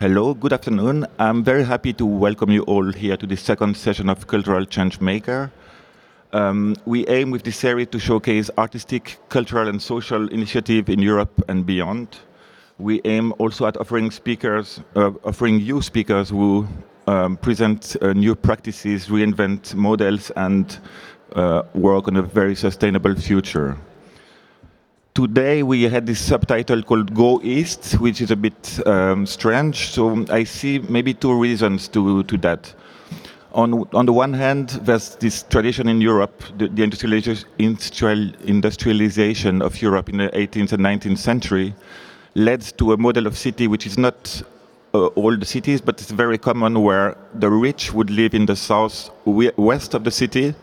Hello, good afternoon. I'm very happy to welcome you all here to the second session of Cultural Change Maker. Um, we aim with this series to showcase artistic, cultural, and social initiative in Europe and beyond. We aim also at offering speakers, uh, offering you speakers who um, present uh, new practices, reinvent models, and uh, work on a very sustainable future. Today we had this subtitle called Go East, which is a bit um, strange. So I see maybe two reasons to, to that. On, on the one hand, there's this tradition in Europe, the, the industrialization of Europe in the 18th and 19th century led to a model of city which is not uh, all the cities, but it's very common where the rich would live in the south west of the city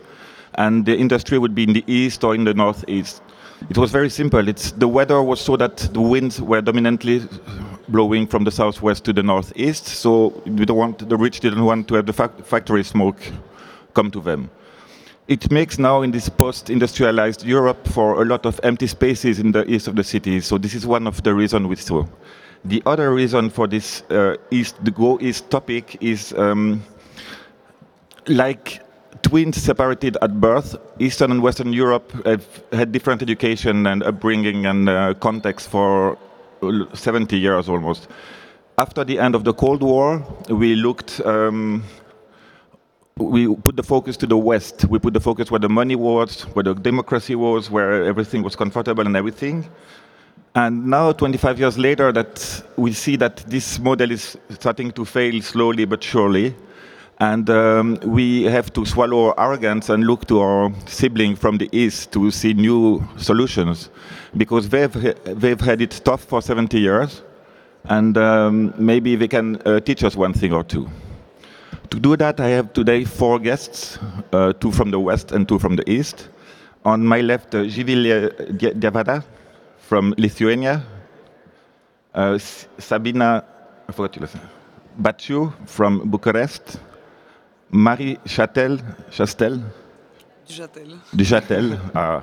and the industry would be in the east or in the northeast. It was very simple. It's the weather was so that the winds were dominantly blowing from the southwest to the northeast. So we don't want the rich didn't want to have the factory smoke come to them. It makes now in this post-industrialized Europe for a lot of empty spaces in the east of the city. So this is one of the reasons we saw. The other reason for this uh, east, the go east topic is um, like twins separated at birth, Eastern and Western Europe have had different education and upbringing and uh, context for 70 years almost. After the end of the Cold War, we looked, um, we put the focus to the West. We put the focus where the money was, where the democracy was, where everything was comfortable and everything. And now, 25 years later, that we see that this model is starting to fail slowly but surely. And um, we have to swallow our arrogance and look to our sibling from the east to see new solutions, because they've they've had it tough for 70 years, and um, maybe they can uh, teach us one thing or two. To do that, I have today four guests, uh, two from the west and two from the east. On my left, uh, Živilė Diavada from Lithuania, uh, Sabina, I forgot your last Baciu from Bucharest, Marie Chastel, Chastel? Dujatel. Dujatel. Uh,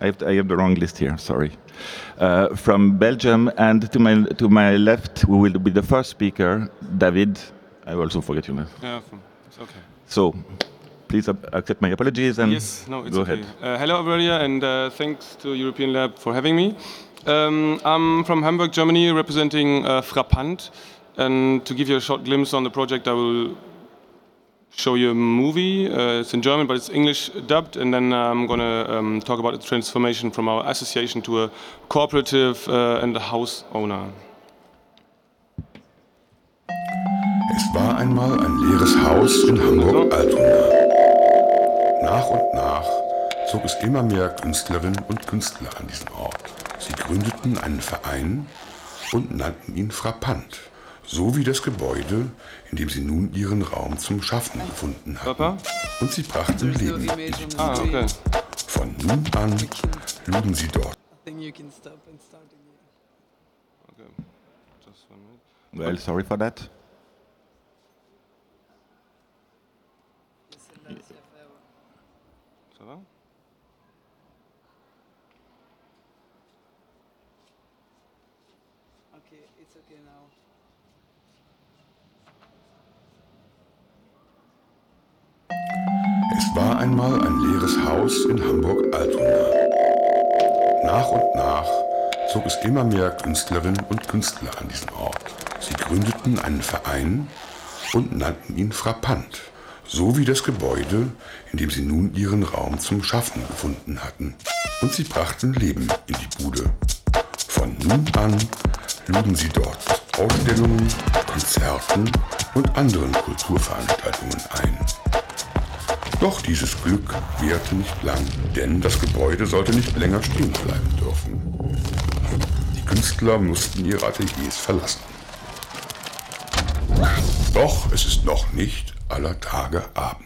I, have, I have the wrong list here, sorry. Uh, from Belgium, and to my, to my left, who will be the first speaker, David. I also forget your name. Yeah, it's okay. So, please accept my apologies and yes, no, go okay. ahead. Uh, hello, everybody, and uh, thanks to European Lab for having me. Um, I'm from Hamburg, Germany, representing uh, Frappant. And to give you a short glimpse on the project, I will show you a movie. Uh, it's in German, but it's English dubbed, and then I'm going to um, talk about the transformation from our association to a cooperative uh, and a house owner. Es war einmal ein leeres Haus in Hamburg-Altona. Nach und nach zog es immer mehr Künstlerinnen und Künstler an diesen Ort. Sie gründeten einen Verein und nannten ihn Frappant so wie das Gebäude, in dem sie nun ihren Raum zum Schaffen gefunden hatten. Papa? Und sie brachten Leben in die Ah, okay. Von nun an luden sie dort. Well, sorry for that. Okay, it's okay now. War einmal ein leeres Haus in Hamburg-Altona. Nach und nach zog es immer mehr Künstlerinnen und Künstler an diesen Ort. Sie gründeten einen Verein und nannten ihn Frappant, so wie das Gebäude, in dem sie nun ihren Raum zum Schaffen gefunden hatten. Und sie brachten Leben in die Bude. Von nun an luden sie dort Ausstellungen, Konzerten und anderen Kulturveranstaltungen ein. Doch dieses Glück währte nicht lang, denn das Gebäude sollte nicht länger stehen bleiben dürfen. Die Künstler mussten ihre Ateliers verlassen. Doch es ist noch nicht aller Tage Abend.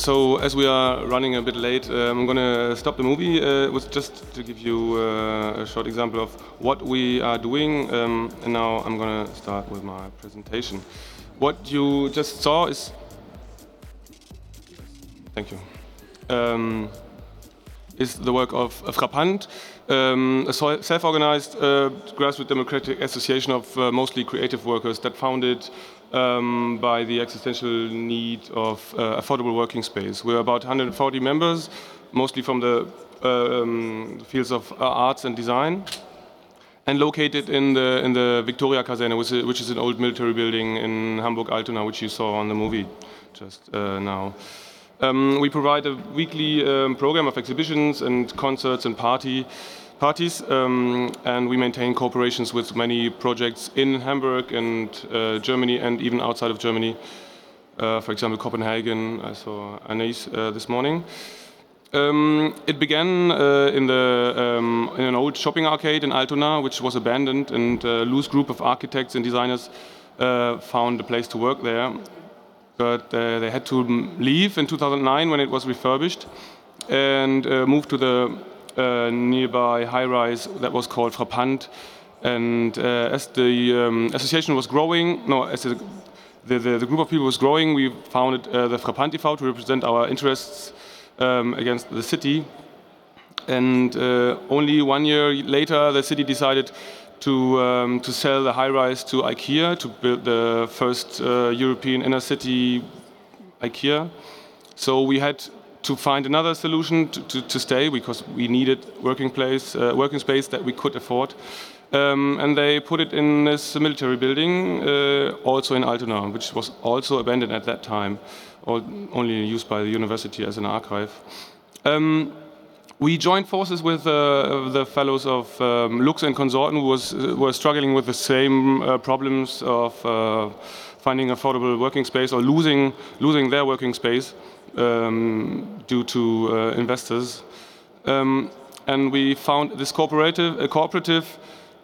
So as we are running a bit late, uh, I'm gonna stop the movie. Uh, it was just to give you uh, a short example of what we are doing, um, and now I'm gonna start with my presentation. What you just saw is, thank you, um, is the work of uh, Frappant, um, a self-organized uh, grassroots democratic association of uh, mostly creative workers that founded um, by the existential need of uh, affordable working space. We're about 140 members, mostly from the uh, um, fields of uh, arts and design, and located in the in the Viktoria Kaserne, which is, an old military building in Hamburg-Altona, which you saw on the movie just uh, now. Um, we provide a weekly um, program of exhibitions and concerts and party parties, um, and we maintain cooperations with many projects in Hamburg and uh, Germany and even outside of Germany. Uh, for example, Copenhagen. I saw Anais uh, this morning. Um, it began uh, in, the, um, in an old shopping arcade in Altona, which was abandoned, and a loose group of architects and designers uh, found a place to work there. But uh, they had to leave in 2009 when it was refurbished and uh, moved to the uh, nearby high rise that was called Frappant. And uh, as the um, association was growing, no, as the, the, the, group of people was growing, we founded uh, the Frappant e.V. to represent our interests um, against the city. And only one year later, the city decided to, um, to sell the high rise to IKEA to build the first uh, European inner city IKEA. So we had to find another solution to, to, to stay because we needed working place, uh, working space that we could afford. Um, and they put it in this military building, uh, also in Altona, which was also abandoned at that time, or only used by the university as an archive. Um, we joined forces with uh, the fellows of um, Lux and Konsorten, who was, were struggling with the same uh, problems of uh, finding affordable working space or losing, losing their working space um, due to uh, investors. Um, and we found this cooperative, a cooperative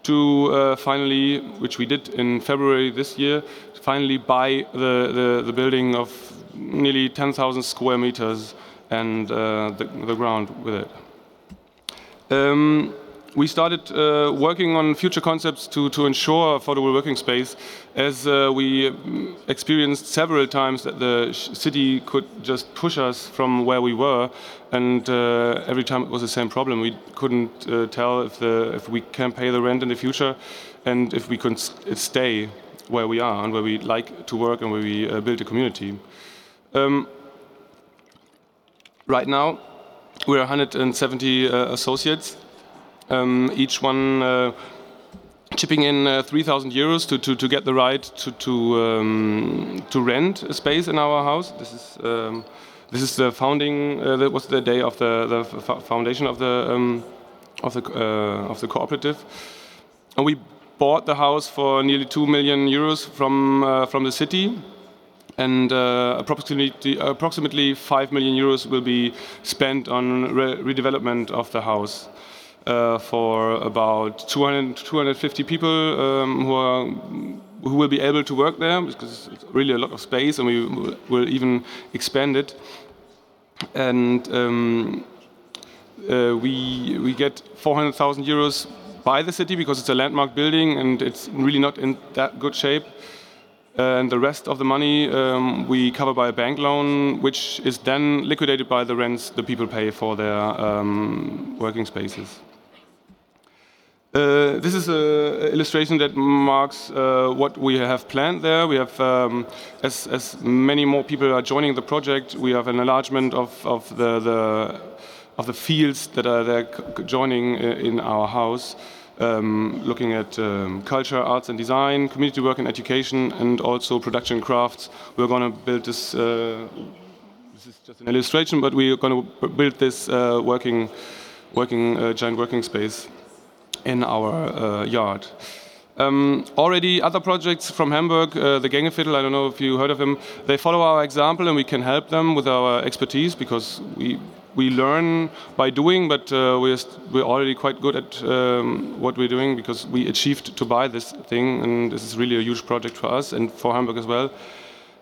to uh, finally, which we did in February this year, finally buy the, the, the building of nearly 10,000 square meters and uh, the, the ground with it. Um, we started uh, working on future concepts to, to ensure affordable working space as uh, we experienced several times that the city could just push us from where we were and uh, every time it was the same problem we couldn't uh, tell if, the, if we can pay the rent in the future and if we could stay where we are and where we like to work and where we uh, build a community. Um, right now we're 170 uh, associates um, each one uh, chipping in uh, 3,000 euros to, to, to get the right to, to, um, to rent a space in our house. This is, um, this is the founding, uh, that was the day of the, the foundation of the, um, of, the, uh, of the cooperative. And we bought the house for nearly 2 million euros from, uh, from the city and uh, approximately, approximately 5 million euros will be spent on re redevelopment of the house uh, for about 200, 250 people um, who are who will be able to work there because it's really a lot of space and we will even expand it. And um, uh, we we get 400,000 euros by the city because it's a landmark building and it's really not in that good shape. And the rest of the money um, we cover by a bank loan, which is then liquidated by the rents the people pay for their um, working spaces. Uh, this is an illustration that marks uh, what we have planned there. We have, um, as, as, many more people are joining the project, we have an enlargement of, of, the, the, of the fields that are there joining uh, in our house, um, looking at um, culture, arts and design, community work and education, and also production crafts. We're going to build this. Uh, this is just an illustration, but we're going to build this uh, working, working uh, giant working space in our uh, yard. Um, already other projects from Hamburg, uh, the Gängeviertel, I don't know if you heard of them, they follow our example and we can help them with our expertise because we, we learn by doing, but uh, we're, we're already quite good at um, what we're doing because we achieved to buy this thing and this is really a huge project for us and for Hamburg as well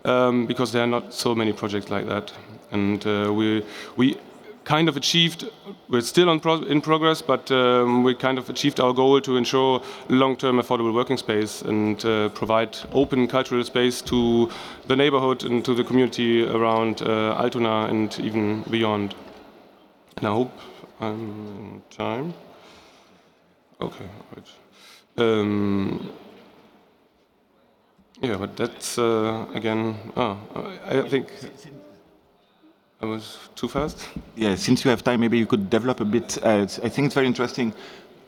um, because there are not so many projects like that. and uh, we we kind of achieved. We're still on pro in progress, but um, we kind of achieved our goal to ensure long-term affordable working space and uh, provide open cultural space to the neighborhood and to the community around uh, Altona and even beyond. And I hope I'm in time. Okay, right. Um, yeah, but that's uh, again. Oh, I I think I was too fast. Yeah, since you have time, maybe you could develop a bit. Uh, I think it's very interesting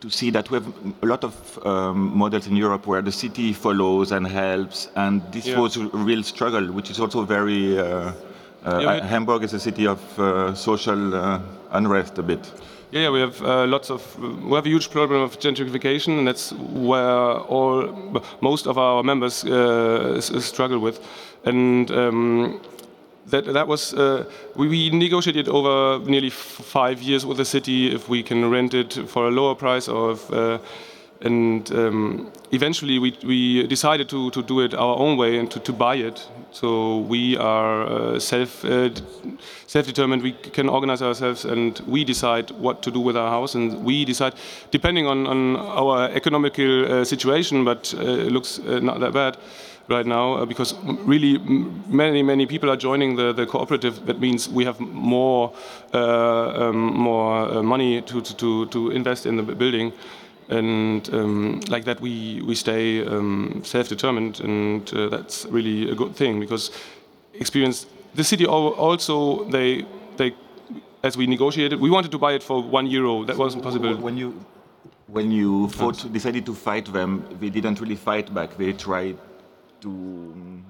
to see that we have a lot of um, models in Europe where the city follows and helps, and this Yeah. was a real struggle, which is also very. Uh, uh, Yeah, Hamburg is a city of uh, social uh, unrest a bit. Yeah, yeah, we have uh, lots of we have a huge problem of gentrification, and that's where all most of our members uh, struggle with, and. Um, that, that was uh, we, we negotiated over nearly five years with the city if we can rent it for a lower price or if, uh, and um, eventually we, we decided to, to do it our own way and to, to buy it so we are uh, self uh, self-determined. we can organize ourselves and we decide what to do with our house and we decide depending on, on our economical uh, situation but uh, it looks uh, not that bad right now uh, because really many many people are joining the, the cooperative that means we have more um, more money to, to, to invest in the building and um, like that we we stay um, self-determined and uh, that's really a good thing because experience the city also they they as we negotiated we wanted to buy it for one euro. That wasn't possible. When you when you fought, decided to fight them, they didn't really fight back. They tried to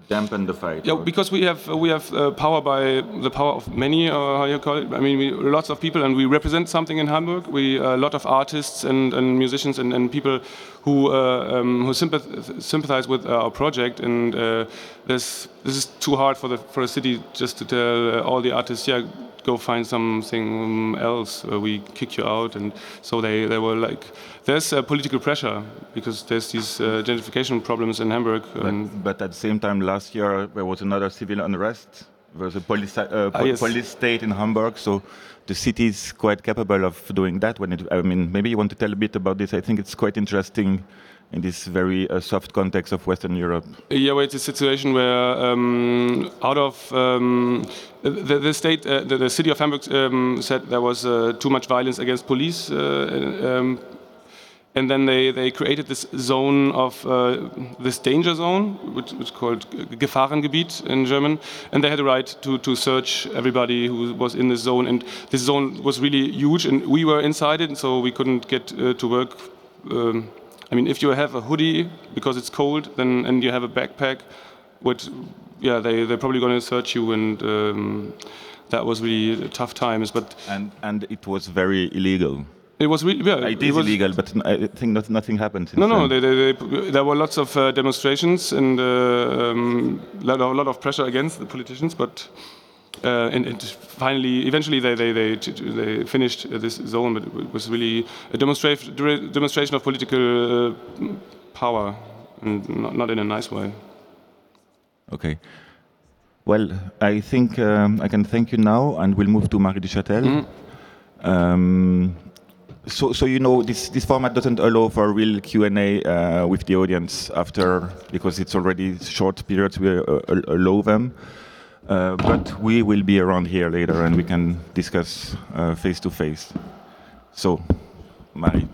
dampen the fight. Yeah, or- because we have we have uh, power by the power of many, or how you call it. I mean, we, lots of people, and we represent something in Hamburg. We a lot of artists and, and musicians and, and people who uh, um, who sympath- sympathize with our project. And uh, this this is too hard for the for a city just to tell uh, all the artists, yeah, go find something else. Uh, we kick you out, and so they they were like, there's uh, political pressure because there's these uh, gentrification problems in Hamburg. But, but at the same time, last year there was another civil unrest. There was a police, uh, Ah, yes. police state in Hamburg, so the city is quite capable of doing that. When it, I mean, maybe you want to tell a bit about this. I think it's quite interesting in this very uh, soft context of Western Europe. Yeah, well, it's a situation where um, out of um, the, the state, uh, the, the city of Hamburg um, said there was uh, too much violence against police, uh, um, and then they, they created this zone of uh, this danger zone, which was called Gefahrengebiet in German, and they had a right to, to search everybody who was in this zone, and this zone was really huge, and we were inside it, so we couldn't get uh, to work. I mean, if you have a hoodie because it's cold, then and you have a backpack, what, yeah, they they're probably going to search you, and um, that was really tough times. But And, and it was very illegal. it was really yeah, It is was, illegal, but I think not, nothing happened. since No, no, they, they, they, there were lots of uh, demonstrations and uh, um, of, lot of pressure against the politicians, but. Uh, and, and finally, eventually, they they, they they finished this zone, but it was really a demonstration demonstration of political uh, power, and not, not in a nice way. Okay. Well, I think um, I can thank you now, and we'll move to Marie du Châtel. Mm-hmm. Um, so, so you know, this this format doesn't allow for real Q and A uh, with the audience after because it's already short periods. We uh, allow them, uh, but we will be around here later, and we can discuss uh, face to face. So, Marie.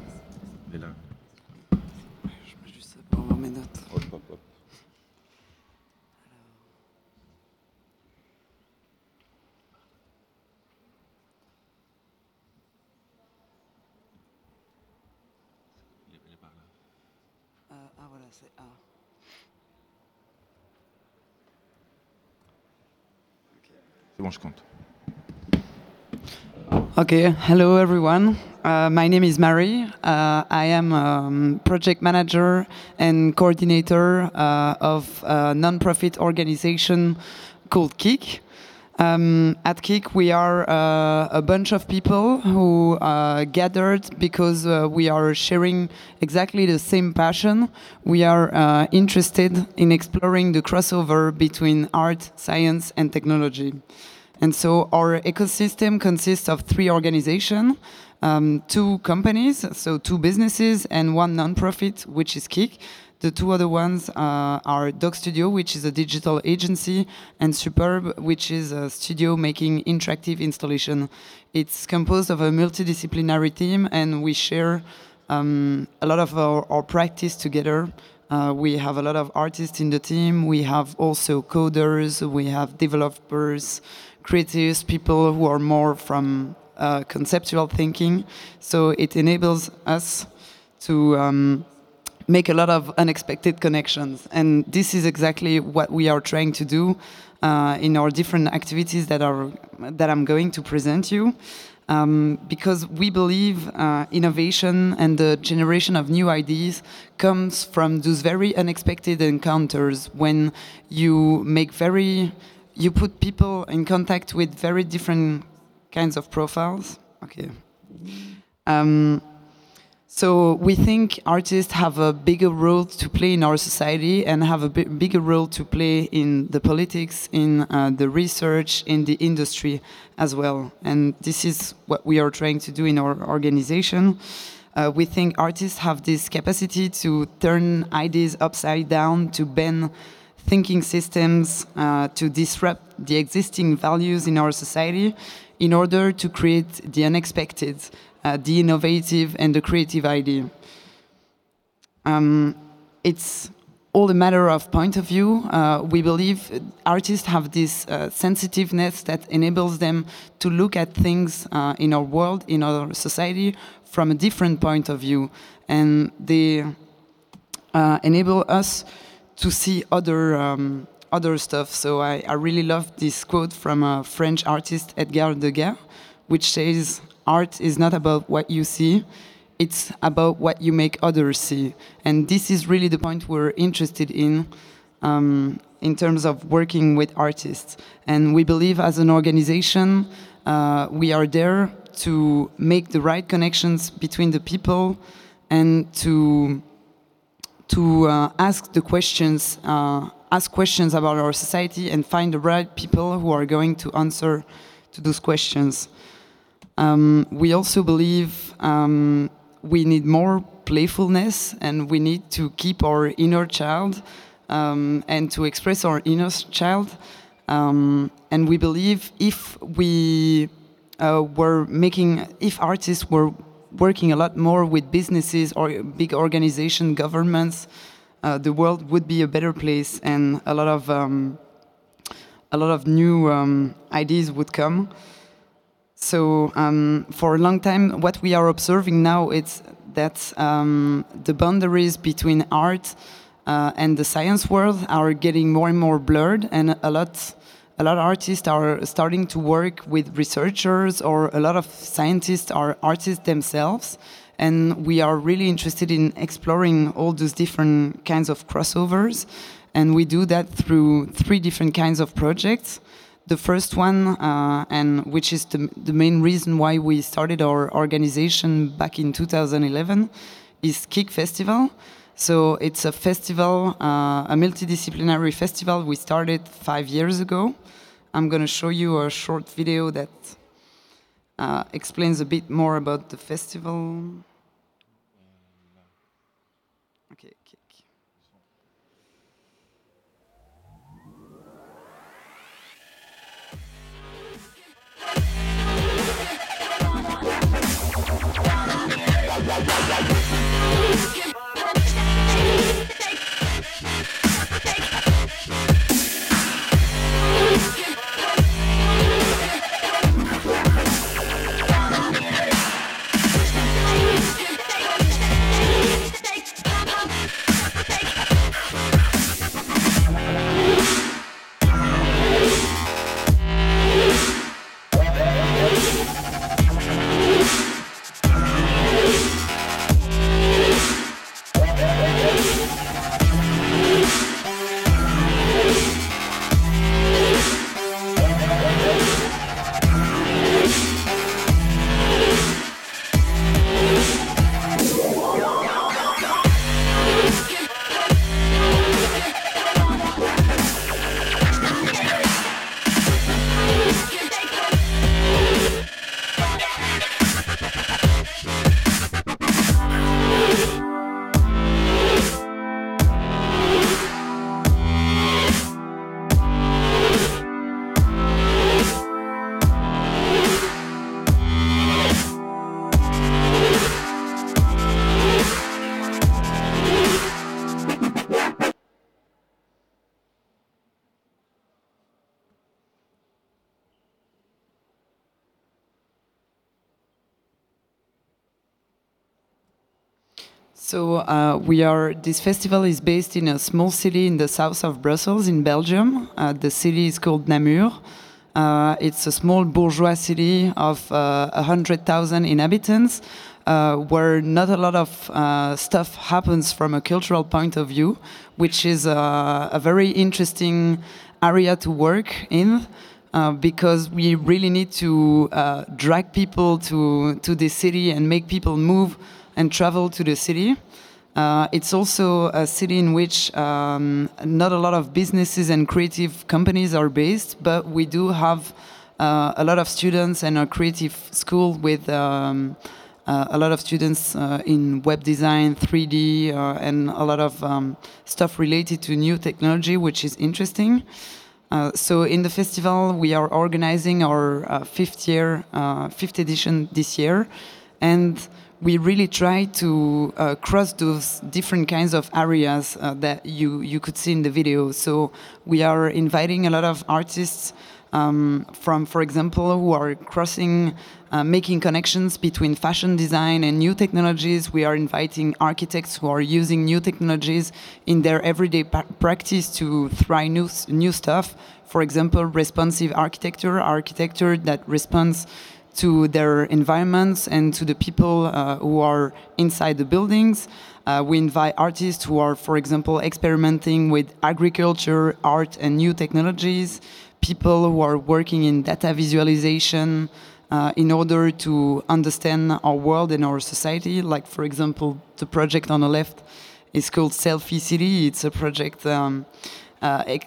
Okay, hello everyone. Uh, my name is Mary. Uh, I am um, project manager and coordinator uh, of a non-profit organization called KIKK. Um, at KIKK, we are uh, a bunch of people who uh, gathered because uh, we are sharing exactly the same passion. We are interested in exploring the crossover between art, science, and technology. And so our ecosystem consists of three organizations, um, two companies, so two businesses, and one nonprofit, which is KIKK. The two other ones uh, are Dog Studio, which is a digital agency, and Superb, which is a studio making interactive installation. It's composed of a multidisciplinary team, and we share um, a lot of our, our practice together. Uh, we have a lot of artists in the team. We have also coders. We have developers, creatives, people who are more from uh, conceptual thinking. So it enables us to um, make a lot of unexpected connections. And this is exactly what we are trying to do uh, in our different activities that are that I'm going to present you. Um, because we believe uh, innovation and the generation of new ideas comes from those very unexpected encounters when you make very you put people in contact with very different kinds of profiles. Okay. Um, so we think artists have a bigger role to play in our society and have a bigger role to play in the politics, in uh, the research, in the industry as well. And this is what we are trying to do in our organization. Uh, we think artists have this capacity to turn ideas upside down, to bend thinking systems, uh, to disrupt the existing values in our society in order to create the unexpected uh, the innovative and the creative idea. Um, it's all a matter of point of view. Uh, we believe artists have this uh, sensitiveness that enables them to look at things uh, in our world, in our society, from a different point of view. And they uh, enable us to see other, um, other stuff. So I, I, really love this quote from a French artist, Edgar Degas, which says, art is not about what you see, it's about what you make others see. And this is really the point we're interested in um, in terms of working with artists. And we believe as an organization, uh, we are there to make the right connections between the people and to to uh, ask the questions, uh, ask questions about our society and find the right people who are going to answer to those questions. Um, we also believe um, we need more playfulness and we need to keep our inner child um, and to express our inner child. Um, and we believe if we uh, were making, if artists were working a lot more with businesses or big organizations, governments, uh, the world would be a better place and a lot of um, a lot of new um, ideas would come. So um, for a long time, what we are observing now is that um, the boundaries between art uh, and the science world are getting more and more blurred, and a lot, a lot of artists are starting to work with researchers, or a lot of scientists are artists themselves. And we are really interested in exploring all those different kinds of crossovers, and we do that through three different kinds of projects. The first one, uh, and which is the, the main reason why we started our organization back in 2011, is KIKK Festival. So it's a festival, uh, a multidisciplinary festival we started five years ago. I'm going to show you a short video that uh, explains a bit more about the festival. Okay, okay. So uh, we are. This festival is based in a small city in the south of Brussels, in Belgium. Uh, the city is called Namur. Uh, it's a small bourgeois city of uh, 100,000 inhabitants, uh, where not a lot of uh, stuff happens from a cultural point of view, which is uh, a very interesting area to work in. Uh, because we really need to drag people to, to the city and make people move and travel to the city. Uh, it's also a city in which um, not a lot of businesses and creative companies are based, but we do have uh, a lot of students and a creative school with um, uh, a lot of students uh, in web design, 3D, uh, and a lot of um, stuff related to new technology, which is interesting. Uh, so in the festival, we are organizing our fifth year, fifth edition this year, and we really try to uh, cross those different kinds of areas uh, that you you could see in the video. So we are inviting a lot of artists um, from, for example, who are crossing, uh, making connections between fashion design and new technologies. We are inviting architects who are using new technologies in their everyday practice to try new, new stuff. For example, responsive architecture, architecture that responds to their environments and to the people uh, who are inside the buildings. Uh, we invite artists who are, for example, experimenting with agriculture, art, and new technologies people who are working in data visualization uh, in order to understand our world and our society. Like, for example, the project on the left is called Selfie City. It's a project um, uh,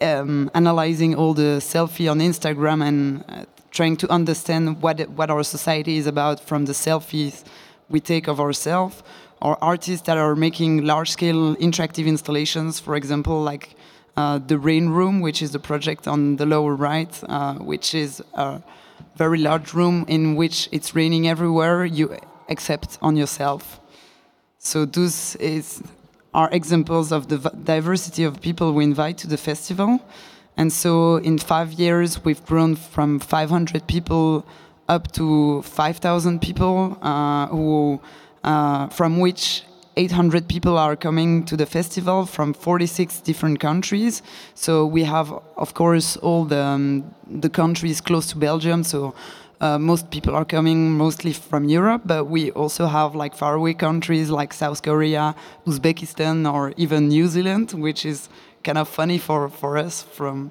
um, analyzing all the selfie on Instagram and uh, trying to understand what what our society is about from the selfies we take of ourselves. Or artists that are making large-scale interactive installations, for example, like uh, the Rain Room, which is the project on the lower right, uh, which is a very large room in which it's raining everywhere, you except on yourself. So those is are examples of the diversity of people we invite to the festival. And so in five years, we've grown from 500 people up to 5,000 people, uh, who, uh, from which 800 people are coming to the festival from 46 different countries. So we have, of course, all the, um, the countries close to Belgium. So uh, most people are coming mostly from Europe, but we also have like faraway countries like South Korea, Uzbekistan, or even New Zealand, which is kind of funny for, for us from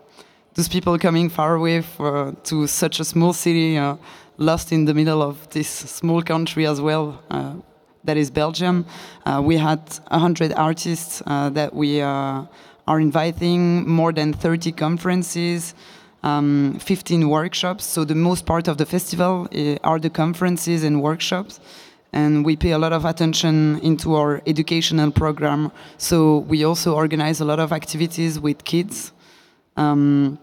those people coming far away for, to such a small city, uh, lost in the middle of this small country as well. Uh, that is Belgium. Uh, we had 100 artists uh, that we uh, are inviting, more than 30 conferences, um, 15 workshops. So the most part of the festival uh, are the conferences and workshops. And we pay a lot of attention into our educational program. So we also organize a lot of activities with kids. Um,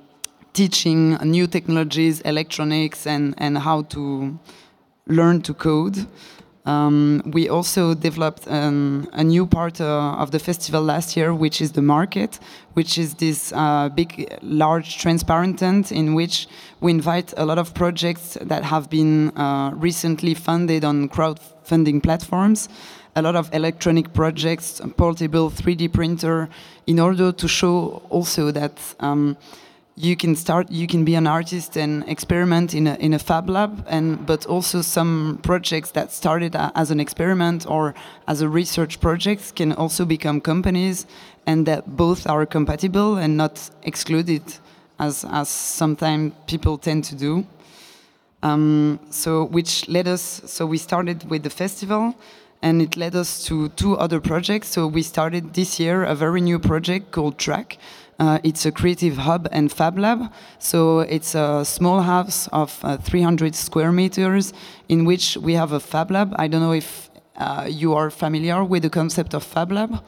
teaching new technologies, electronics, and, and how to learn to code. Um, we also developed um, a new part uh, of the festival last year, which is the market, which is this uh, big, large, transparent tent in which we invite a lot of projects that have been uh, recently funded on crowdfunding platforms, a lot of electronic projects, portable 3D printer, in order to show also that. Um, you can start you can be an artist and experiment in a, in a fab lab and but also some projects that started as an experiment or as a research project can also become companies and that both are compatible and not excluded as as sometimes people tend to do. Um, so which led us so we started with the festival and it led us to two other projects. So we started this year a very new project called TRAKK uh, it's a creative hub and fab lab. So it's a small house of uh, 300 square meters in which we have a fab lab. I don't know if uh, you are familiar with the concept of fab lab,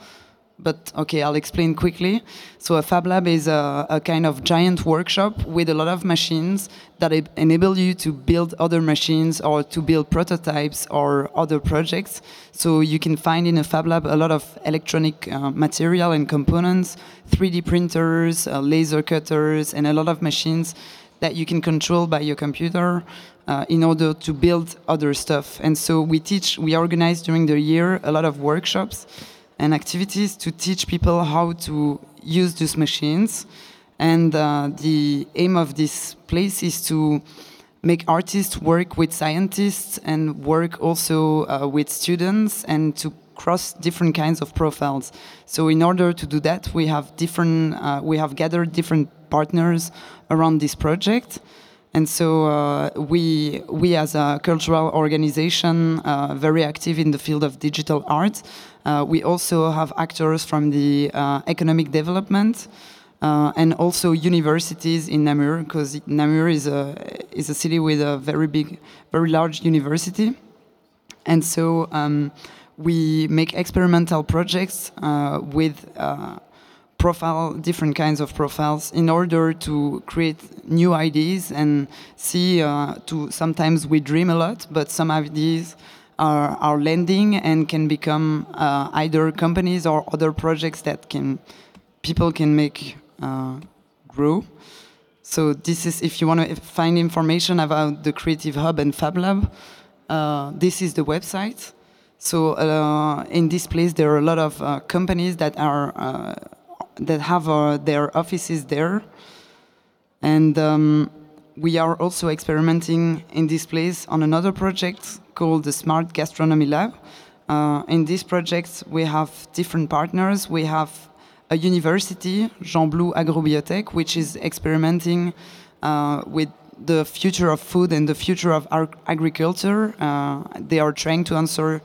but okay, I'll explain quickly. So a fab lab is a, a kind of giant workshop with a lot of machines that enable you to build other machines or to build prototypes or other projects. So you can find in a fab lab a lot of electronic uh, material and components, 3D printers, uh, laser cutters, and a lot of machines that you can control by your computer uh, in order to build other stuff. And so we teach, we organize during the year a lot of workshops and activities to teach people how to use these machines. And uh, the aim of this place is to make artists work with scientists and work also uh, with students and to cross different kinds of profiles. So in order to do that, we have different, uh, we have gathered different partners around this project. And so uh, we, we as a cultural organization, uh, very active in the field of digital art, we also have actors from the uh, economic development, uh, and also universities in Namur, because Namur is a is a city with a very big, very large university, and so um, we make experimental projects uh, with uh, profile different kinds of profiles in order to create new ideas and see. Uh, to sometimes we dream a lot, but some ideas. Are, are landing and can become either companies or other projects that can people can make uh, grow. So this is if you want to find information about the Creative Hub and Fab Lab, uh, this is the website. So uh, in this place, there are a lot of uh, companies that are uh, that have uh, their offices there, and um, we are also experimenting in this place on another project called the Smart Gastronomy Lab. in this project, we have different partners. We have a university, Gembloux Agro-Bio Tech, which is experimenting uh, with the future of food and the future of agriculture. Uh, they are trying to answer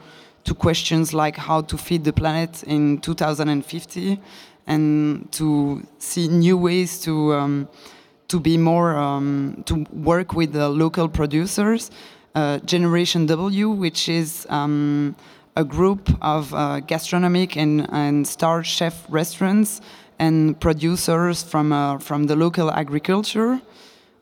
to questions like how to feed the planet in 2050 and to see new ways to um, to be more um, to work with the local producers. Uh, Generation W, which is um, a group of uh, gastronomic and, and star chef restaurants and producers from, uh, from the local agriculture,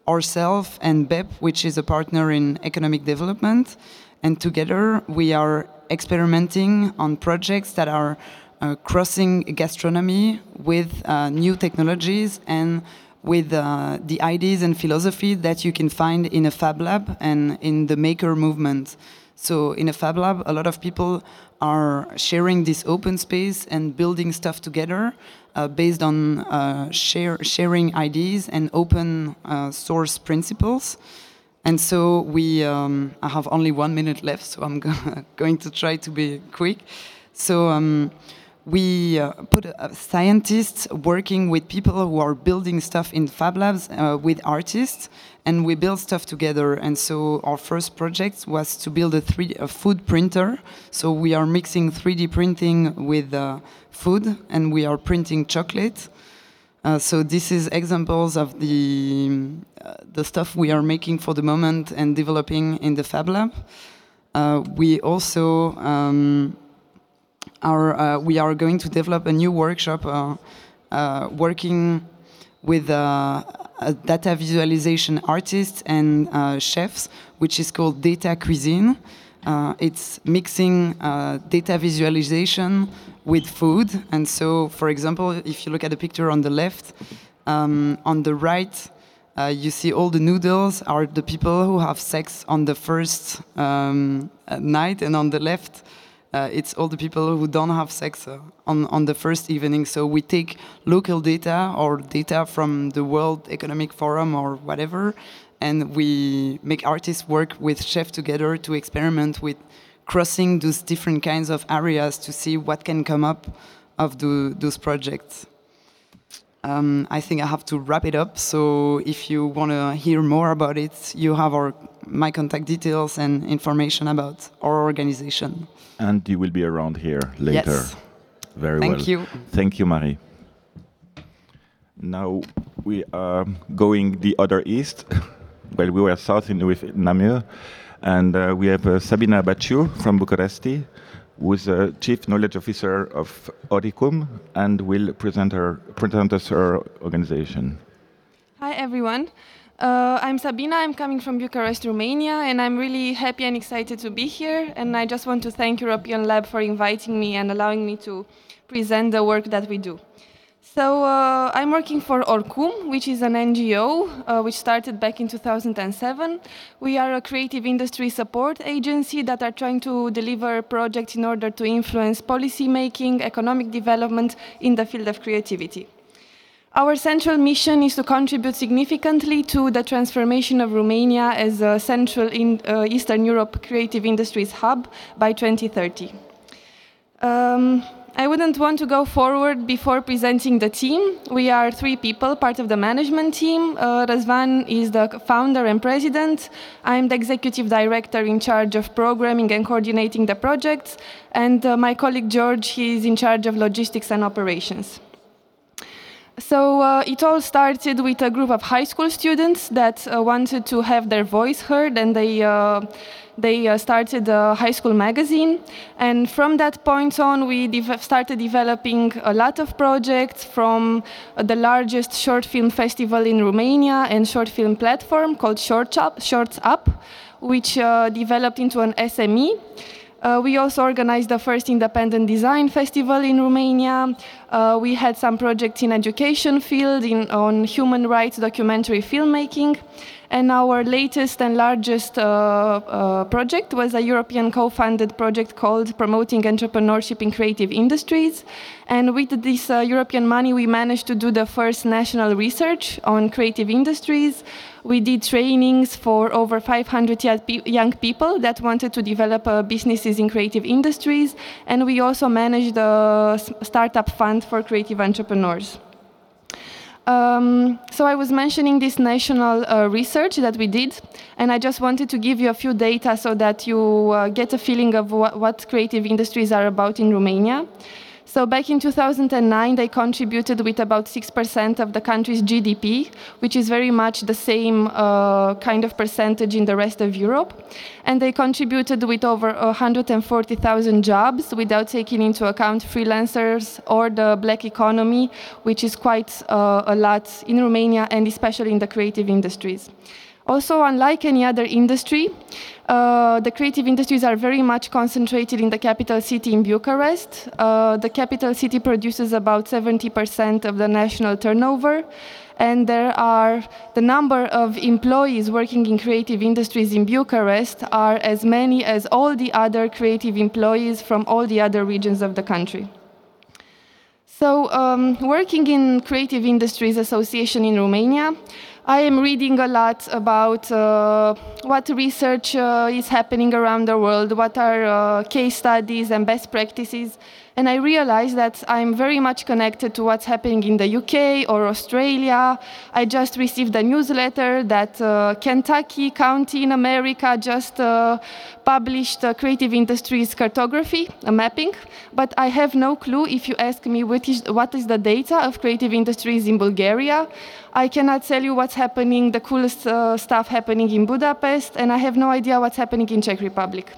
ourselves and BEP, which is a partner in economic development. And together we are experimenting on projects that are uh, crossing gastronomy with uh, new technologies and with uh, the ideas and philosophy that you can find in a Fab Lab and in the maker movement. So in a Fab Lab, a lot of people are sharing this open space and building stuff together uh, based on uh, share, sharing ideas and open uh, source principles. And so we, um, I have only one minute left, so I'm going to try to be quick. So um, we uh, put uh, scientists working with people who are building stuff in Fab Labs uh, with artists, and we build stuff together. And so our first project was to build a, 3D, a food printer. So we are mixing 3D printing with uh, food, and we are printing chocolate. Uh, so this is examples of the the stuff we are making for the moment and developing in the Fab Lab. we also um, our, uh, we are going to develop a new workshop uh, uh, working with data visualization artists and chefs, which is called Data Cuisine. it's mixing data visualization with food. And so, for example, if you look at the picture on the left, um, on the right, uh, you see all the noodles are the people who have sex on the first um, night, and on the left, uh, it's all the people who don't have sex uh, on, on the first evening. So we take local data or data from the World Economic Forum or whatever, and we make artists work with chefs together to experiment with crossing those different kinds of areas to see what can come up of the, those projects. Um, I think I have to wrap it up. So if you want to hear more about it, you have our my contact details and information about our organization. And you will be around here later. Yes. Very Thank well. Thank you. Thank you, Marie. Now we are going the other east. well, we were south in, with Namur, and uh, we have uh, Sabina Baciu from Bucharest, who's a chief knowledge officer of Oricum, and will present her present us her organization. Hi, everyone. Uh, I'm Sabina, I'm coming from Bucharest, Romania, and I'm really happy and excited to be here. And I just want to thank European Lab for inviting me and allowing me to present the work that we do. So uh, I'm working for Oricum, which is an NGO uh, which started back in 2007. We are a creative industry support agency that are trying to deliver projects in order to influence policy making, economic development in the field of creativity. Our central mission is to contribute significantly to the transformation of Romania as a central in uh, Eastern Europe creative industries hub by 2030. Um, I wouldn't want to go forward before presenting the team. We are three people, part of the management team. Uh, Razvan is the founder and president. I'm the executive director in charge of programming and coordinating the projects. And uh, my colleague George, he is in charge of logistics and operations. So uh, it all started with a group of high school students that uh, wanted to have their voice heard, and they uh, they uh, started a high school magazine. And from that point on, we de started developing a lot of projects from uh, the largest short film festival in Romania and short film platform called Short Up, Shorts Up, which uh, developed into an SME. Uh, we also organized the first independent design festival in Romania. Uh, we had some projects in education field, in, on human rights documentary filmmaking. And our latest and largest uh, uh project was a European co-funded project called Promoting Entrepreneurship in Creative Industries. And with this uh, European money, we managed to do the first national research on creative industries. We did trainings for over 500 young people that wanted to develop uh, businesses in creative industries, and we also managed a startup fund for creative entrepreneurs. Um, so I was mentioning this national uh, research that we did, and I just wanted to give you a few data so that you uh, get a feeling of wh what creative industries are about in Romania. So back in 2009, they contributed with about 6% of the country's GDP, which is very much the same uh, kind of percentage in the rest of Europe. And they contributed with over 140,000 jobs without taking into account freelancers or the black economy, which is quite uh, a lot in Romania and especially in the creative industries. Also, unlike any other industry, uh, the creative industries are very much concentrated in the capital city in Bucharest. Uh, the capital city produces about 70% of the national turnover, and there are the number of employees working in creative industries in Bucharest are as many as all the other creative employees from all the other regions of the country. So, um, working in Creative Industries Association in Romania, I am reading a lot about uh, what research uh, is happening around the world, what are uh, case studies and best practices, and I realize that I'm very much connected to what's happening in the UK or Australia. I just received a newsletter that uh, Kentucky County in America just uh, published a creative industries cartography, a mapping, but I have no clue if you ask me what is, what is the data of creative industries in Bulgaria. I cannot tell you what's happening, the coolest uh, stuff happening in Budapest, and I have no idea what's happening in Czech Republic.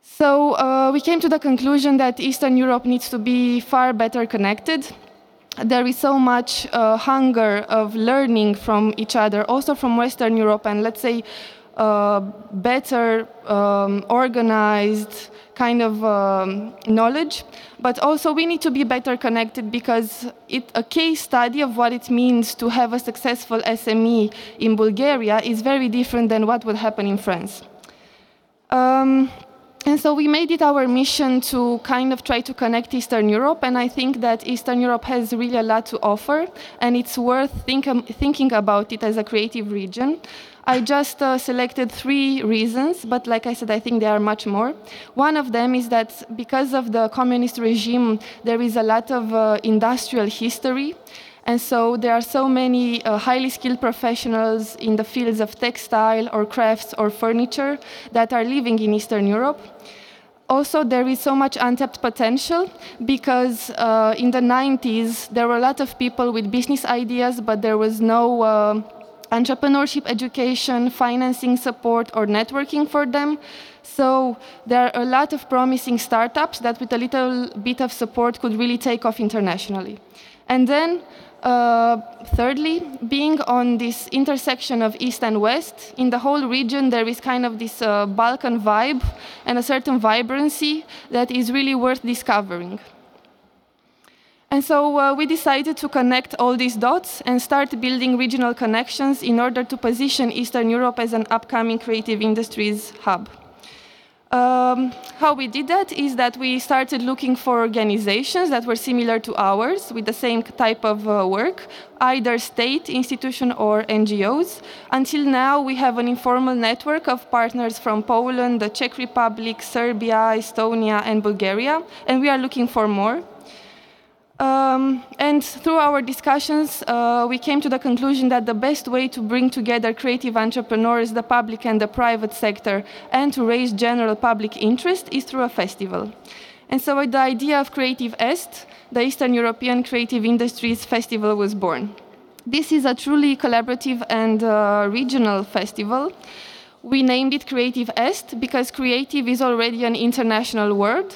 So uh, we came to the conclusion that Eastern Europe needs to be far better connected. There is so much uh, hunger of learning from each other, also from Western Europe, and let's say uh, better um, organized kind of um, knowledge. But also, we need to be better connected because it, a case study of what it means to have a successful SME in Bulgaria is very different than what would happen in France. Um, and so we made it our mission to kind of try to connect Eastern Europe, and I think that Eastern Europe has really a lot to offer, and it's worth think, um, thinking about it as a creative region. I just uh, selected three reasons, but like I said, I think there are much more. One of them is that because of the communist regime, there is a lot of uh, industrial history and so there are so many uh, highly skilled professionals in the fields of textile or crafts or furniture that are living in Eastern Europe. Also, there is so much untapped potential because uh, in the 90s there were a lot of people with business ideas, but there was no uh, entrepreneurship education, financing support, or networking for them. So there are a lot of promising startups that, with a little bit of support, could really take off internationally. And then uh, thirdly, being on this intersection of East and West, in the whole region there is kind of this uh, Balkan vibe and a certain vibrancy that is really worth discovering. And so uh, we decided to connect all these dots and start building regional connections in order to position Eastern Europe as an upcoming creative industries hub. Um, how we did that is that we started looking for organizations that were similar to ours with the same type of uh, work, either state, institution, or NGOs. Until now, we have an informal network of partners from Poland, the Czech Republic, Serbia, Estonia, and Bulgaria, and we are looking for more. Um, and through our discussions, uh, we came to the conclusion that the best way to bring together creative entrepreneurs, the public and the private sector, and to raise general public interest is through a festival. And so the idea of Creative Est, the Eastern European Creative Industries Festival was born. This is a truly collaborative and uh, regional festival. We named it Creative Est because creative is already an international word,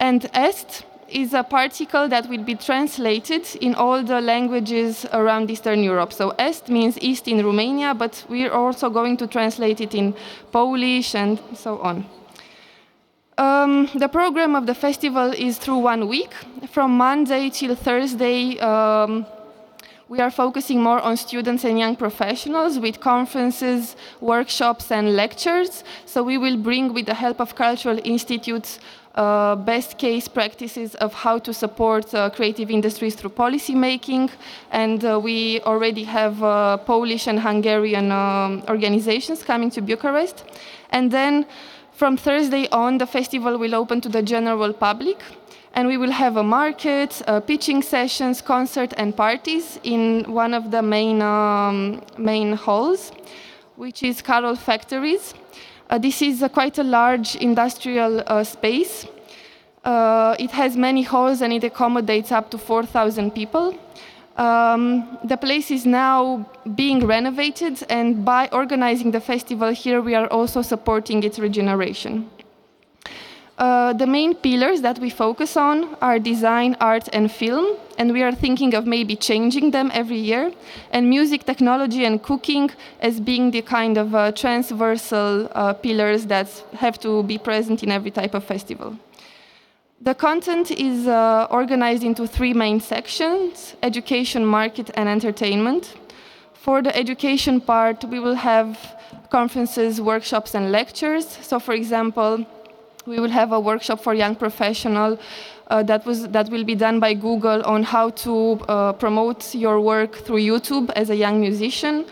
and Est is a particle that will be translated in all the languages around Eastern Europe. So Est means East in Romania, but we're also going to translate it in Polish and so on. Um, the program of the festival is through one week. From Monday till Thursday, um, we are focusing more on students and young professionals with conferences, workshops, and lectures. So we will bring, with the help of cultural institutes, uh, best case practices of how to support uh, creative industries through policy making. And uh, we already have uh, Polish and Hungarian um, organizations coming to Bucharest. And then from Thursday on, the festival will open to the general public. And we will have a market, uh, pitching sessions, concert, and parties in one of the main, um, main halls, which is Carol Factories. Uh, this is a quite a large industrial uh, space. Uh, it has many halls and it accommodates up to 4,000 people. Um, the place is now being renovated, and by organizing the festival here, we are also supporting its regeneration. Uh, the main pillars that we focus on are design, art, and film, and we are thinking of maybe changing them every year, and music, technology, and cooking as being the kind of uh, transversal uh, pillars that have to be present in every type of festival. The content is uh, organized into three main sections education, market, and entertainment. For the education part, we will have conferences, workshops, and lectures. So, for example, we will have a workshop for young professional uh, that was that will be done by Google on how to uh, promote your work through YouTube as a young musician.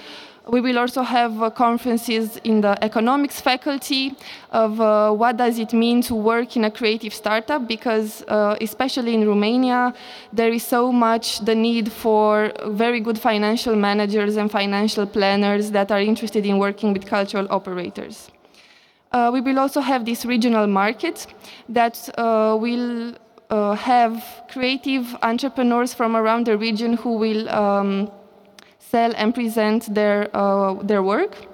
We will also have uh, conferences in the economics faculty of uh, what does it mean to work in a creative startup because uh, especially in Romania there is so much the need for very good financial managers and financial planners that are interested in working with cultural operators. Uh, we will also have this regional market that uh, will uh, have creative entrepreneurs from around the region who will um, sell and present their, uh, their work.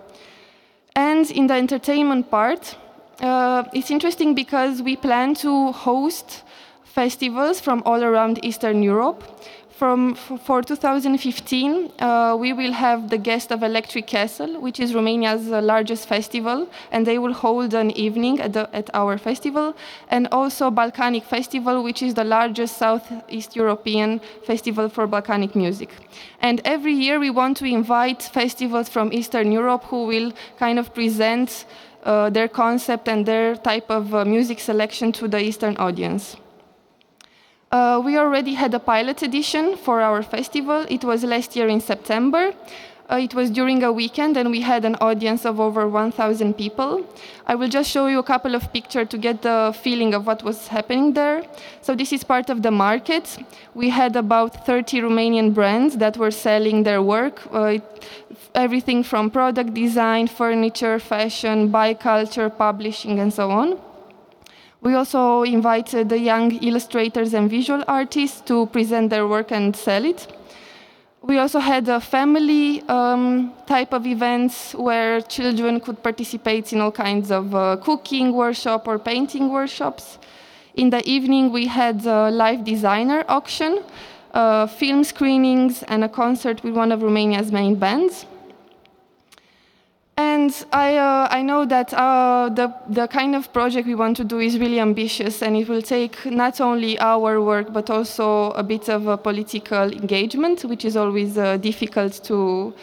And in the entertainment part, uh, it's interesting because we plan to host festivals from all around Eastern Europe from for 2015, uh, we will have the guest of Electric Castle, which is Romania's uh, largest festival, and they will hold an evening at, the, at our festival, and also Balkanic Festival, which is the largest Southeast European festival for Balkanic music. And every year we want to invite festivals from Eastern Europe who will kind of present uh, their concept and their type of uh, music selection to the Eastern audience. Uh, we already had a pilot edition for our festival. It was last year in September. Uh, it was during a weekend and we had an audience of over 1,000 people. I will just show you a couple of pictures to get the feeling of what was happening there. So this is part of the market. We had about 30 Romanian brands that were selling their work. Uh, everything from product design, furniture, fashion, biculture, publishing, and so on. We also invited the young illustrators and visual artists to present their work and sell it. We also had a family um, type of events where children could participate in all kinds of uh, cooking workshop or painting workshops. In the evening, we had a live designer auction, uh, film screenings, and a concert with one of Romania's main bands. And I, uh, I know that uh, the, the kind of project we want to do is really ambitious and it will take not only our work but also a bit of a political engagement, which is always uh, difficult to,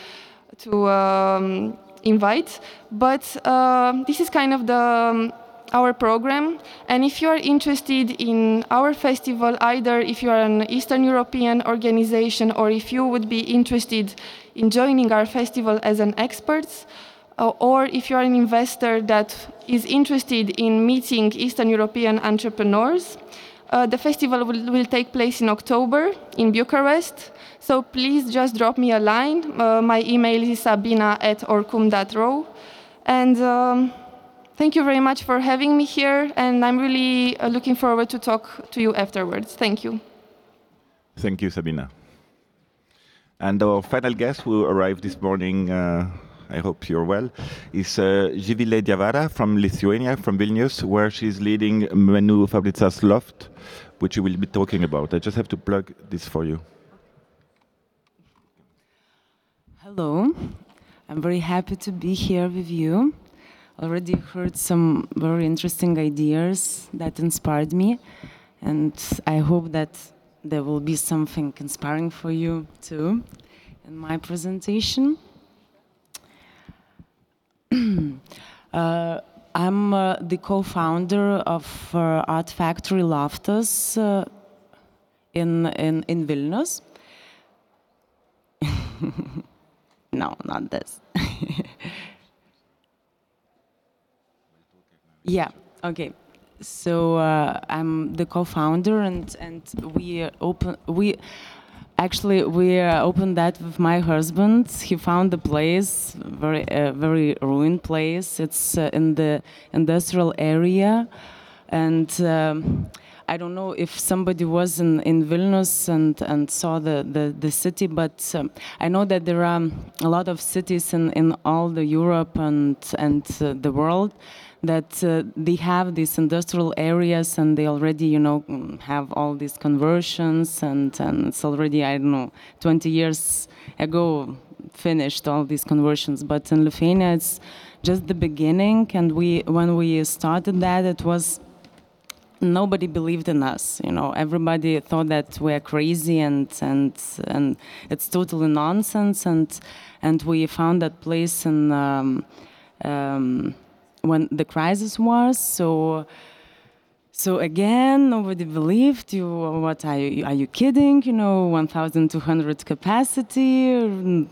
to um, invite. But uh, this is kind of the, um, our program. And if you are interested in our festival, either if you are an Eastern European organization or if you would be interested in joining our festival as an expert, or if you're an investor that is interested in meeting Eastern European entrepreneurs, uh, the festival will, will, take place in October in Bucharest. So please just drop me a line. Uh, my email is sabina at oricum.ro. And um, thank you very much for having me here. And I'm really uh, looking forward to talk to you afterwards. Thank you. Thank you, Sabina. And our final guest who arrived this morning uh, I hope you're well, is uh, Živilė Diavara from Lithuania, from Vilnius, where she's leading Menų Fabrikas Loftas, which we will be talking about. I just have to plug this for you. Hello, I'm very happy to be here with you. Already heard some very interesting ideas that inspired me, and I hope that there will be something inspiring for you too in my presentation. Uh, I'm uh, the co-founder of uh, Art Factory Loftas uh, in, in, in Vilnius. no, not this. yeah, okay. So uh, I'm the co-founder and, and we open, we, Actually, we uh, opened that with my husband. He found the place, very uh, very ruined place. It's uh, in the industrial area, and. Um, I don't know if somebody was in, in Vilnius and, and saw the, the, the city, but um, I know that there are a lot of cities in, in all the Europe and, and uh, the world that uh, they have these industrial areas and they already, you know, have all these conversions and, and it's already, I don't know, 20 years ago finished all these conversions. But in Lithuania, it's just the beginning. And we, when we started that, it was nobody believed in us you know everybody thought that we're crazy and and and it's totally nonsense and and we found that place in um, um, when the crisis was. So, so again, nobody believed you. What are you? Are you kidding? You know, 1,200 capacity.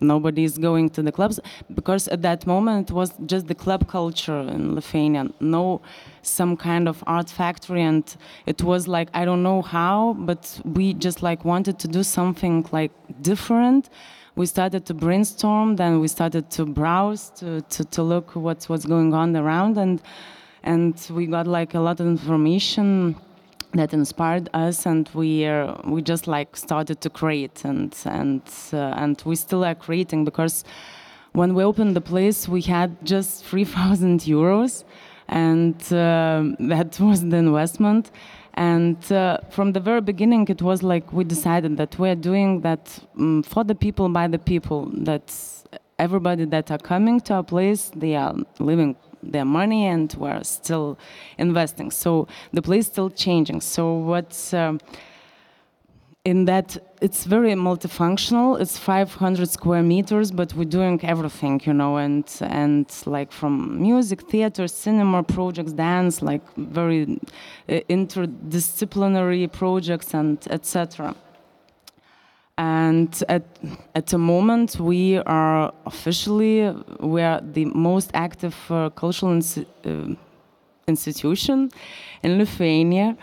Nobody is going to the clubs because at that moment it was just the club culture in Lithuania. No, some kind of art factory, and it was like I don't know how, but we just like wanted to do something like different we started to brainstorm, then we started to browse, to, to, to look what's, what's going on around, and, and we got like a lot of information that inspired us and we uh, we just like started to create and and uh, and we still are creating because when we opened the place we had just 3000 euros and uh, that was the investment and uh, from the very beginning, it was like we decided that we're doing that um, for the people, by the people. That everybody that are coming to our place, they are living their money, and we're still investing. So the place is still changing. So what's um, in that it's very multifunctional. It's 500 square meters, but we're doing everything, you know, and and like from music, theater, cinema projects, dance, like very uh, interdisciplinary projects and etc. And at at the moment, we are officially we are the most active uh, cultural uh, institution in Lithuania,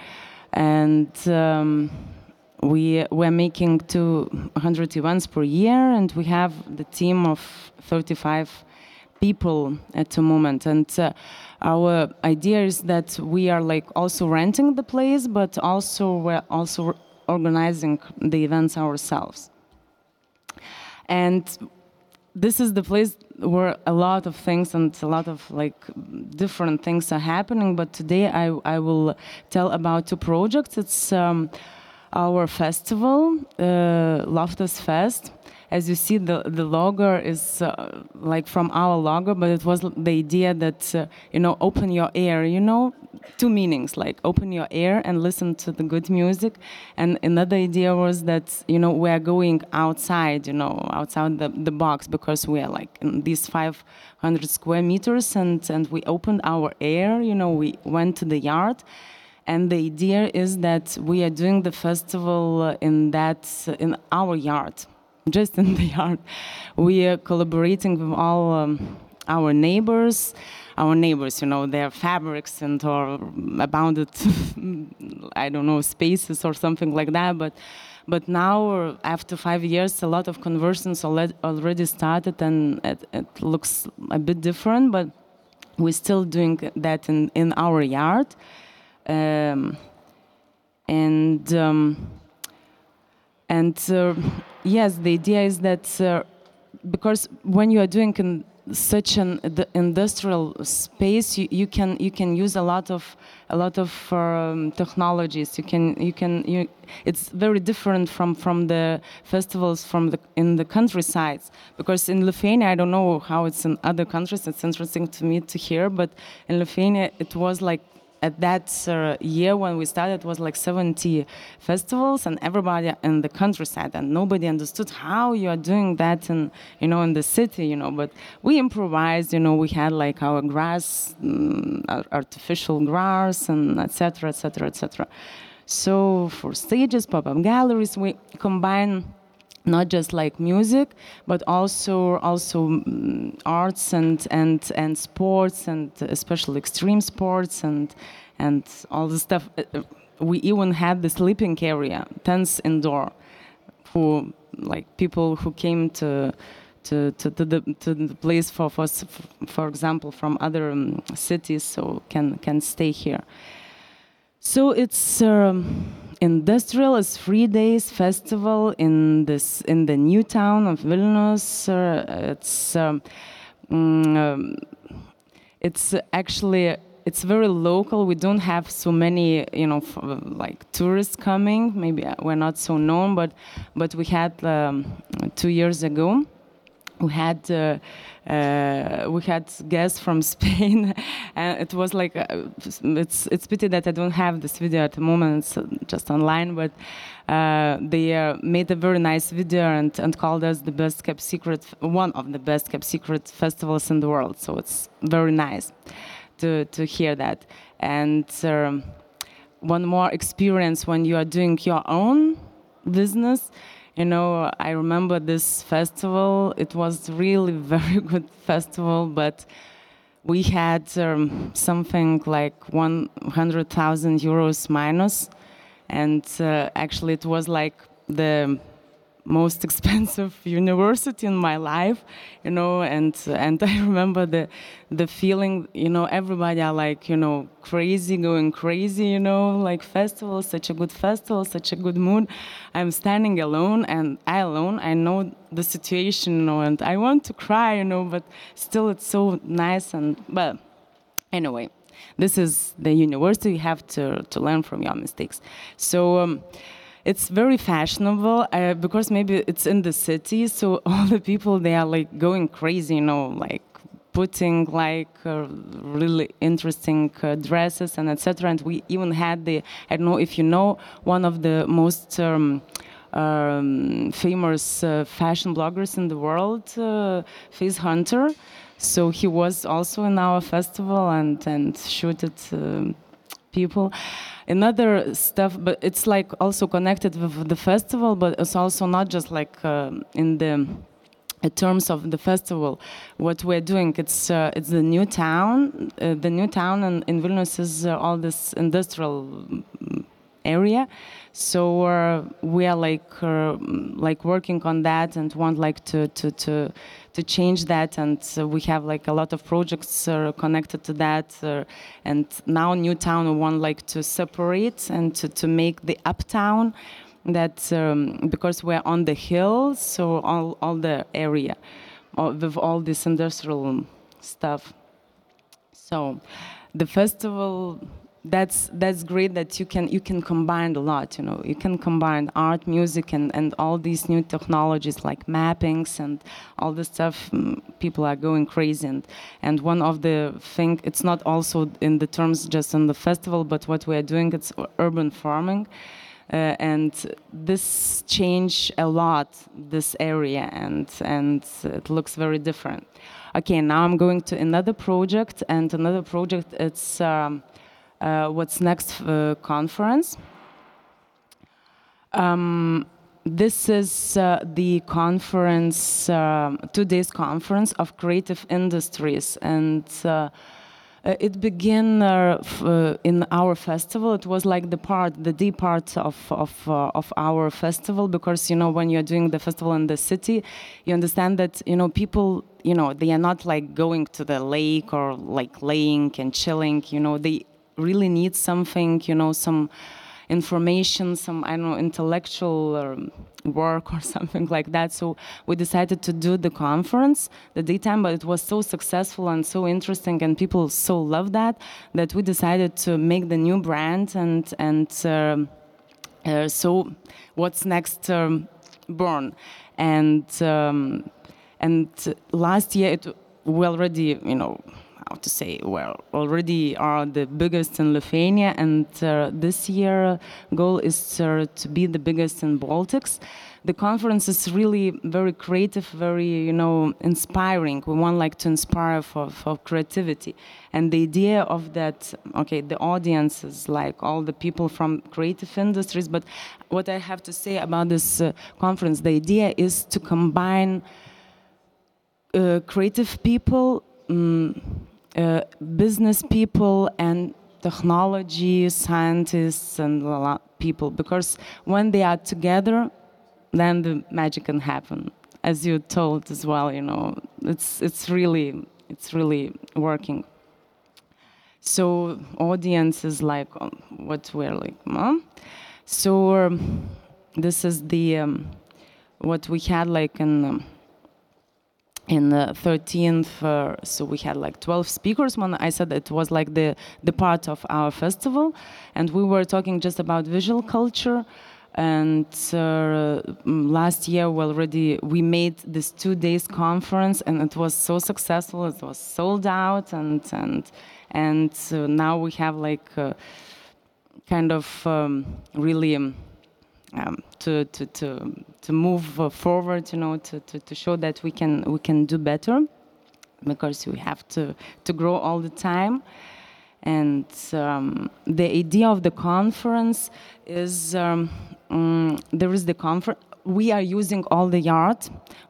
and. Um, we were making 200 events per year and we have the team of 35 people at the moment. And uh, our idea is that we are like also renting the place but also we're also organizing the events ourselves. And this is the place where a lot of things and a lot of like different things are happening but today i, I will tell about two projects. It's um, our festival, uh, Loftas Fest. as you see, the the logo is uh, like from our logo, but it was the idea that uh, you know, open your ear. You know, two meanings like open your ear and listen to the good music, and another idea was that you know we are going outside. You know, outside the the box because we are like in these 500 square meters, and and we opened our air. You know, we went to the yard and the idea is that we are doing the festival in that in our yard just in the yard. We are collaborating with all um, our neighbors. Our neighbors you know their fabrics and or abounded i don't know spaces or something like that but but now after five years a lot of conversions already started and it, it looks a bit different but we're still doing that in, in our yard um, and um, and uh, yes, the idea is that uh, because when you are doing in such an industrial space, you, you can you can use a lot of a lot of um, technologies. You can you can you, it's very different from from the festivals from the in the countrysides because in Lithuania I don't know how it's in other countries. It's interesting to me to hear, but in Lithuania it was like at that uh, year when we started was like 70 festivals and everybody in the countryside and nobody understood how you are doing that in you know in the city you know. But we improvised you know we had like our grass um, artificial grass and etc etc etc so for stages pop-up galleries we combine not just like music but also also um, arts and and and sports and especially extreme sports and and all the stuff. Uh, uh, we even had the sleeping area tents indoor for like people who came to to, to, to, the, to the place for, for, for example from other um, cities so can can stay here. So it's um, industrial is three days festival in this in the new town of Vilnius. Uh, it's um, mm, um, it's actually it's very local. We don't have so many, you know, like tourists coming. Maybe we're not so known, but but we had um, two years ago we had uh, uh, we had guests from Spain, and it was like uh, it's it's pity that I don't have this video at the moment. It's just online, but uh, they uh, made a very nice video and, and called us the best kept secret, one of the best kept secret festivals in the world. So it's very nice to to hear that. And um, one more experience when you are doing your own business you know, I remember this festival. It was really very good festival, but we had um, something like 100,000 euros minus, and uh, actually it was like the most expensive university in my life you know and and i remember the the feeling you know everybody are like you know crazy going crazy you know like festival such a good festival such a good mood. I'm standing alone and i alone i know the situation you know and i want to cry you know but still it's so nice and but anyway this is the university. You have to to learn from your mistakes. So um, it's very fashionable uh, because maybe it's in the city so all the people they are like going crazy you know like putting like uh, really interesting uh, dresses and etc and we even had the i don't know if you know one of the most um, um, famous uh, fashion bloggers in the world uh, Facehunter. So he was also in our festival and and shooted um, people another stuff but it's like also connected with the festival but it's also not just like uh, in the in terms of the festival, what we're doing, it's uh, it's the new town. Uh, the new town in, in Vilnius is uh, all this industrial mm, area, so uh, we are like uh, like working on that and want like to to to to change that and uh, we have like a lot of projects uh, connected to that uh, and now Newtown we want like to separate and to, to make the uptown that um, because we're on the hill so all, all the area all, with all this industrial stuff. So the festival that's that's great that you can you can combine a lot you know. You can combine art music and and all these new technologies like mappings and all the stuff mm, people are going crazy. And and one of the thing it's not also in the terms just on the festival but what we are doing it's urban farming. Uh, and this change a lot this area and and it looks very different. Okay now i'm going to another project and another project it's um, what's next uh, conference. Um, this is uh, the conference, days conference of creative industries, and uh, uh, it began uh, in our festival. It was like the part, the D part of of of our festival, because you know when you're doing the festival in the city, you understand that you know people, you know, they are not like going to the lake or like laying and chilling. You know, they really need something, you know, some information, some, I don't know, intellectual um, work or something like that. So we decided to do the conference, the daytime, but it was so successful and so interesting, and people so loved that that we decided to make the new brand. And and uh, uh, so, what's next? Um, born, and um, and last year it we already you know to say, well, already are the biggest in Lithuania, and uh, this year goal is uh, to be the biggest in Baltics. The conference is really very creative, very you know inspiring. We want like to inspire for, for creativity, and the idea of that. Okay, the audience is like all the people from creative industries. But what I have to say about this uh, conference, the idea is to combine uh, creative people. Um, uh, business people and technology scientists and people. Because when they are together then the magic can happen. As you told as well you know it's it's really it's really working. So audience is like um, what we're like huh? so um, this is the um, what we had like in um, in the 13th uh, so we had like 12 speakers. When i said it was like the the part of our festival and we were talking just about visual culture. And uh, last year we already we made this two days conference and it was so successful. It was sold out and and and uh, now we have like uh, kind of um, really um, um, to, to, to, to move uh, forward, you know, to, to, to show that we can, we can do better because we have to, to grow all the time. And um, the idea of the conference is um, um, there is the conference we are using all the yard.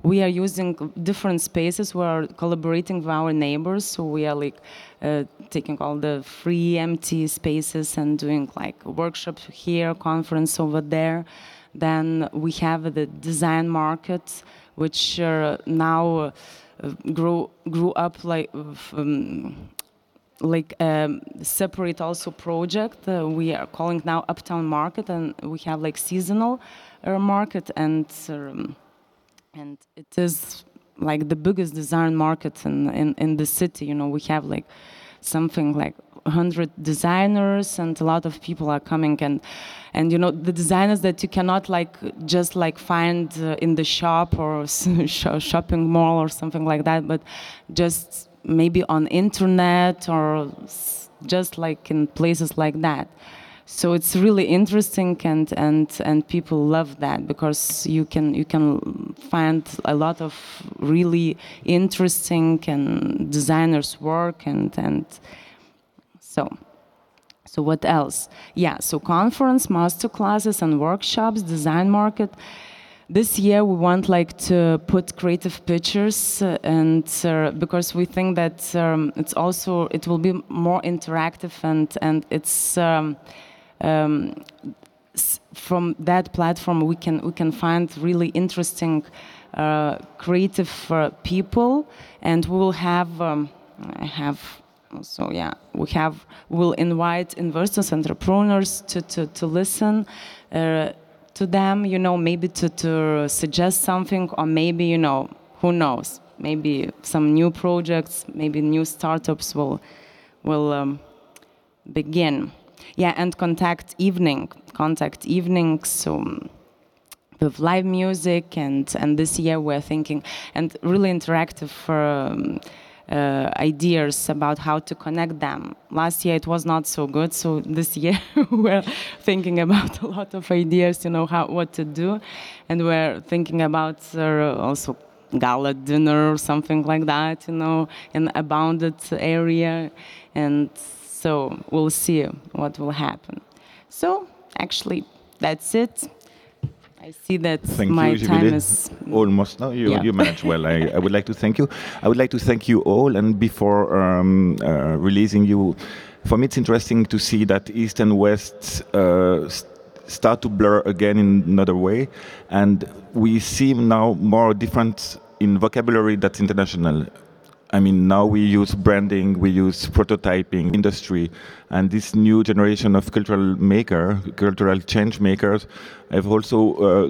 We are using different spaces. We are collaborating with our neighbors. So we are like uh, taking all the free empty spaces and doing like workshops here, conference over there. Then we have the design market, which uh, now uh, grew grew up like. Um, like um, separate also project uh, we are calling now uptown market and we have like seasonal uh, market and um, and it is like the biggest design market in, in in the city you know we have like something like 100 designers and a lot of people are coming and and you know the designers that you cannot like just like find uh, in the shop or shopping mall or something like that but just maybe on internet or just like in places like that. So it's really interesting and and and people love that because you can you can find a lot of really interesting and designers work and and so so what else? Yeah so conference master classes and workshops design market. This year we want like to put creative pictures uh, and uh, because we think that um, it's also it will be more interactive and and it's um, um, from that platform we can we can find really interesting uh, creative uh, people. And we will have um, I have so yeah we have we'll invite investors entrepreneurs to to, to listen uh, to them, you know, maybe to, to suggest something, or maybe, you know, who knows, maybe some new projects, maybe new startups will, will um, begin. yeah, and contact evening, contact evenings. So with live music, and and this year we're thinking and really interactive for. Um, uh, ideas about how to connect them. Last year it was not so good, so this year we're thinking about a lot of ideas, you know, how what to do, and we're thinking about uh, also gala dinner or something like that, you know, in a bounded area, and so we'll see what will happen. So actually, that's it. I see that thank my you, time is almost. No, you, Yeah. you managed well. I, I would like to thank you. I would like to thank you all. And before um, uh, releasing you, for me, it's interesting to see that East and West uh, start to blur again in another way, and we see now more different in vocabulary that's international. I mean, now we use branding, we use prototyping, industry, and this new generation of cultural maker, cultural change makers, have also uh,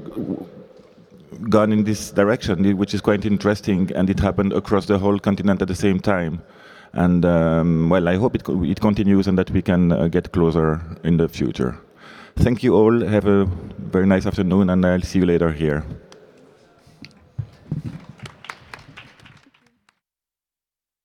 gone in this direction, which is quite interesting, and it happened across the whole continent at the same time. And um, well, I hope it, co- it continues and that we can uh, get closer in the future. Thank you all. Have a very nice afternoon, and I'll see you later here.